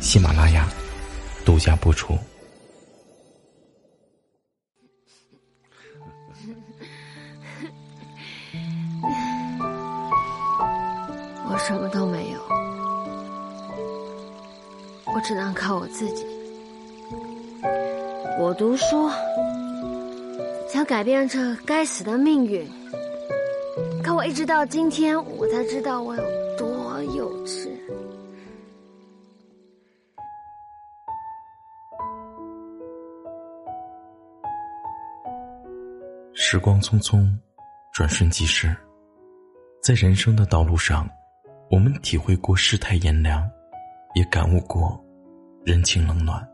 喜马拉雅独家播出。我什么都没有，我只能靠我自己。我读书，想改变这该死的命运，可我一直到今天，我才知道我有时光匆匆，转瞬即逝，在人生的道路上。我们体会过世态炎凉，也感悟过人情冷暖。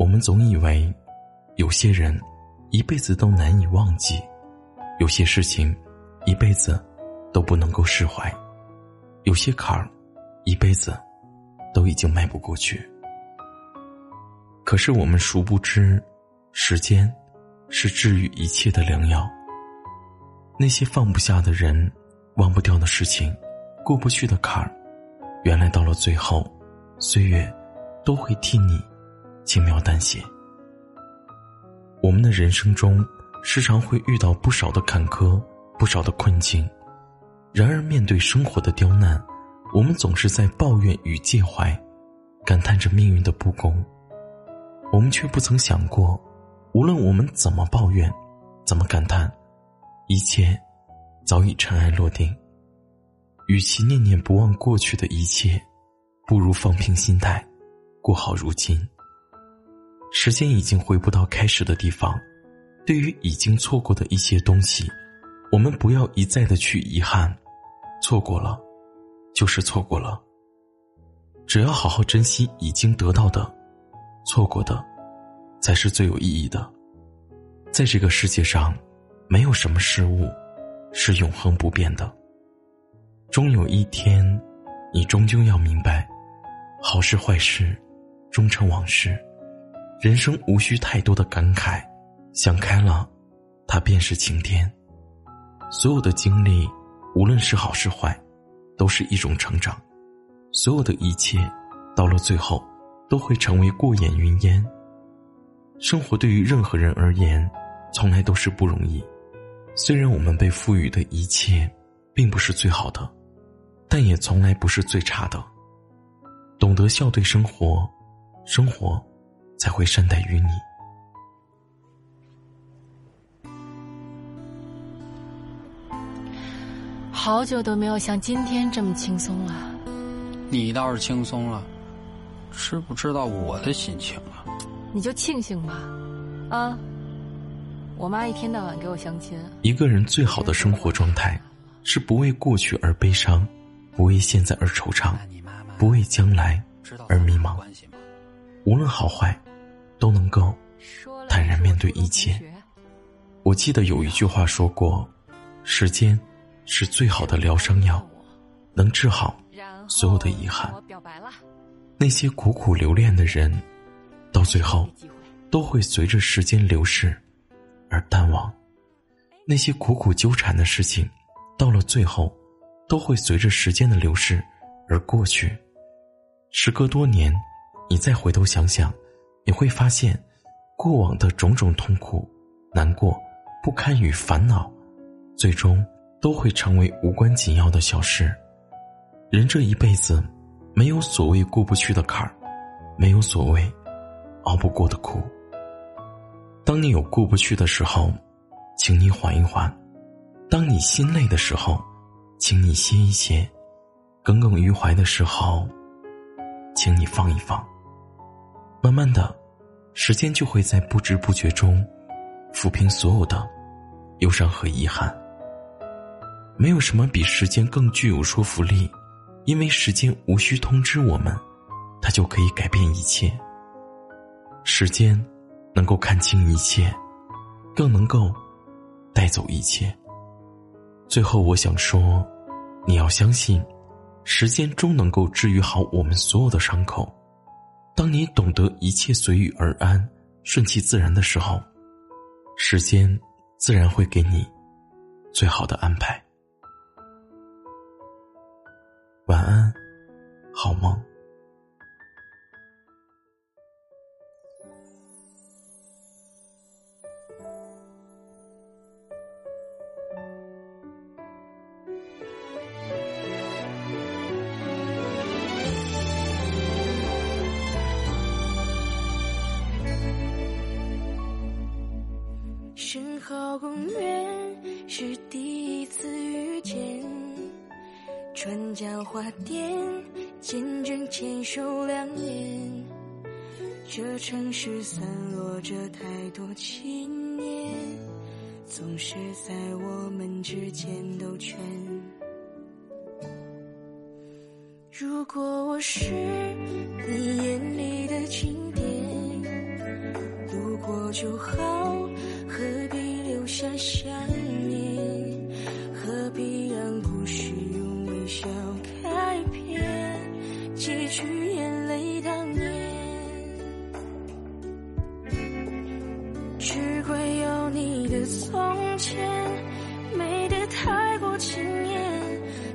我们总以为有些人一辈子都难以忘记，有些事情一辈子都不能够释怀，有些坎儿一辈子都已经迈不过去。可是我们殊不知，时间是治愈一切的良药。那些放不下的人。忘不掉的事情，过不去的坎儿，原来到了最后，岁月都会替你轻描淡写。我们的人生中，时常会遇到不少的坎坷，不少的困境。然而，面对生活的刁难，我们总是在抱怨与介怀，感叹着命运的不公。我们却不曾想过，无论我们怎么抱怨，怎么感叹，一切。早已尘埃落定。与其念念不忘过去的一切，不如放平心态，过好如今。时间已经回不到开始的地方，对于已经错过的一些东西，我们不要一再的去遗憾。错过了，就是错过了。只要好好珍惜已经得到的，错过的，才是最有意义的。在这个世界上，没有什么事物。是永恒不变的。终有一天，你终究要明白，好事坏事，终成往事。人生无需太多的感慨，想开了，它便是晴天。所有的经历，无论是好是坏，都是一种成长。所有的一切，到了最后，都会成为过眼云烟。生活对于任何人而言，从来都是不容易。虽然我们被赋予的一切，并不是最好的，但也从来不是最差的。懂得笑对生活，生活才会善待于你。好久都没有像今天这么轻松了。你倒是轻松了，知不知道我的心情啊？你就庆幸吧，啊。我妈一天到晚给我相亲。一个人最好的生活状态，是不为过去而悲伤，不为现在而惆怅，不为将来而迷茫。无论好坏，都能够坦然面对一切。我记得有一句话说过：“时间是最好的疗伤药，能治好所有的遗憾。”那些苦苦留恋的人，到最后都会随着时间流逝。而淡忘，那些苦苦纠缠的事情，到了最后，都会随着时间的流逝而过去。时隔多年，你再回头想想，你会发现，过往的种种痛苦、难过、不堪与烦恼，最终都会成为无关紧要的小事。人这一辈子，没有所谓过不去的坎儿，没有所谓熬不过的苦。当你有过不去的时候，请你缓一缓；当你心累的时候，请你歇一歇；耿耿于怀的时候，请你放一放。慢慢的，时间就会在不知不觉中抚平所有的忧伤和遗憾。没有什么比时间更具有说服力，因为时间无需通知我们，它就可以改变一切。时间能够看清一切，更能够带走一切。最后，我想说，你要相信，时间终能够治愈好我们所有的伤口。当你懂得一切随遇而安、顺其自然的时候，时间自然会给你最好的安排。晚安，好梦。身后公园是第一次遇见。川江花店，见证牵手两年。这城市散落着太多情念，总是在我们之间兜圈。如果我是你眼里的景点，路过就好，留下想念？何必让故事用微？笑开篇，几句眼泪当年，只怪有你的从前美得太过惊艳，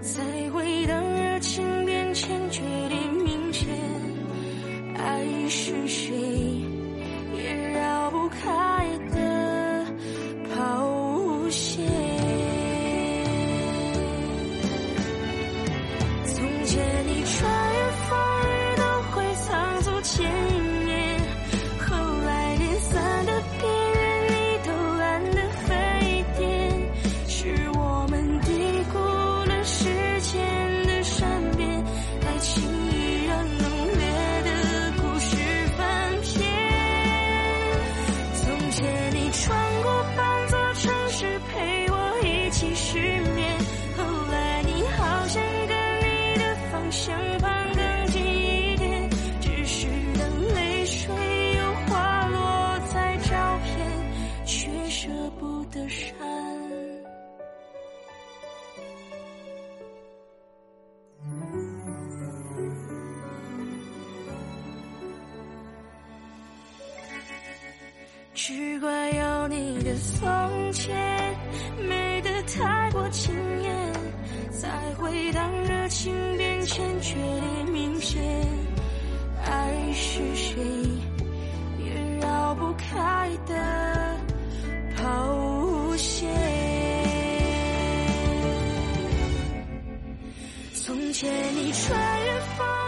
才会当热情变迁，决定明显，爱是谁山只怪有你的从前美得太过惊艳，才会当热情变迁，决裂明显。爱是谁也绕不开愿你穿越风。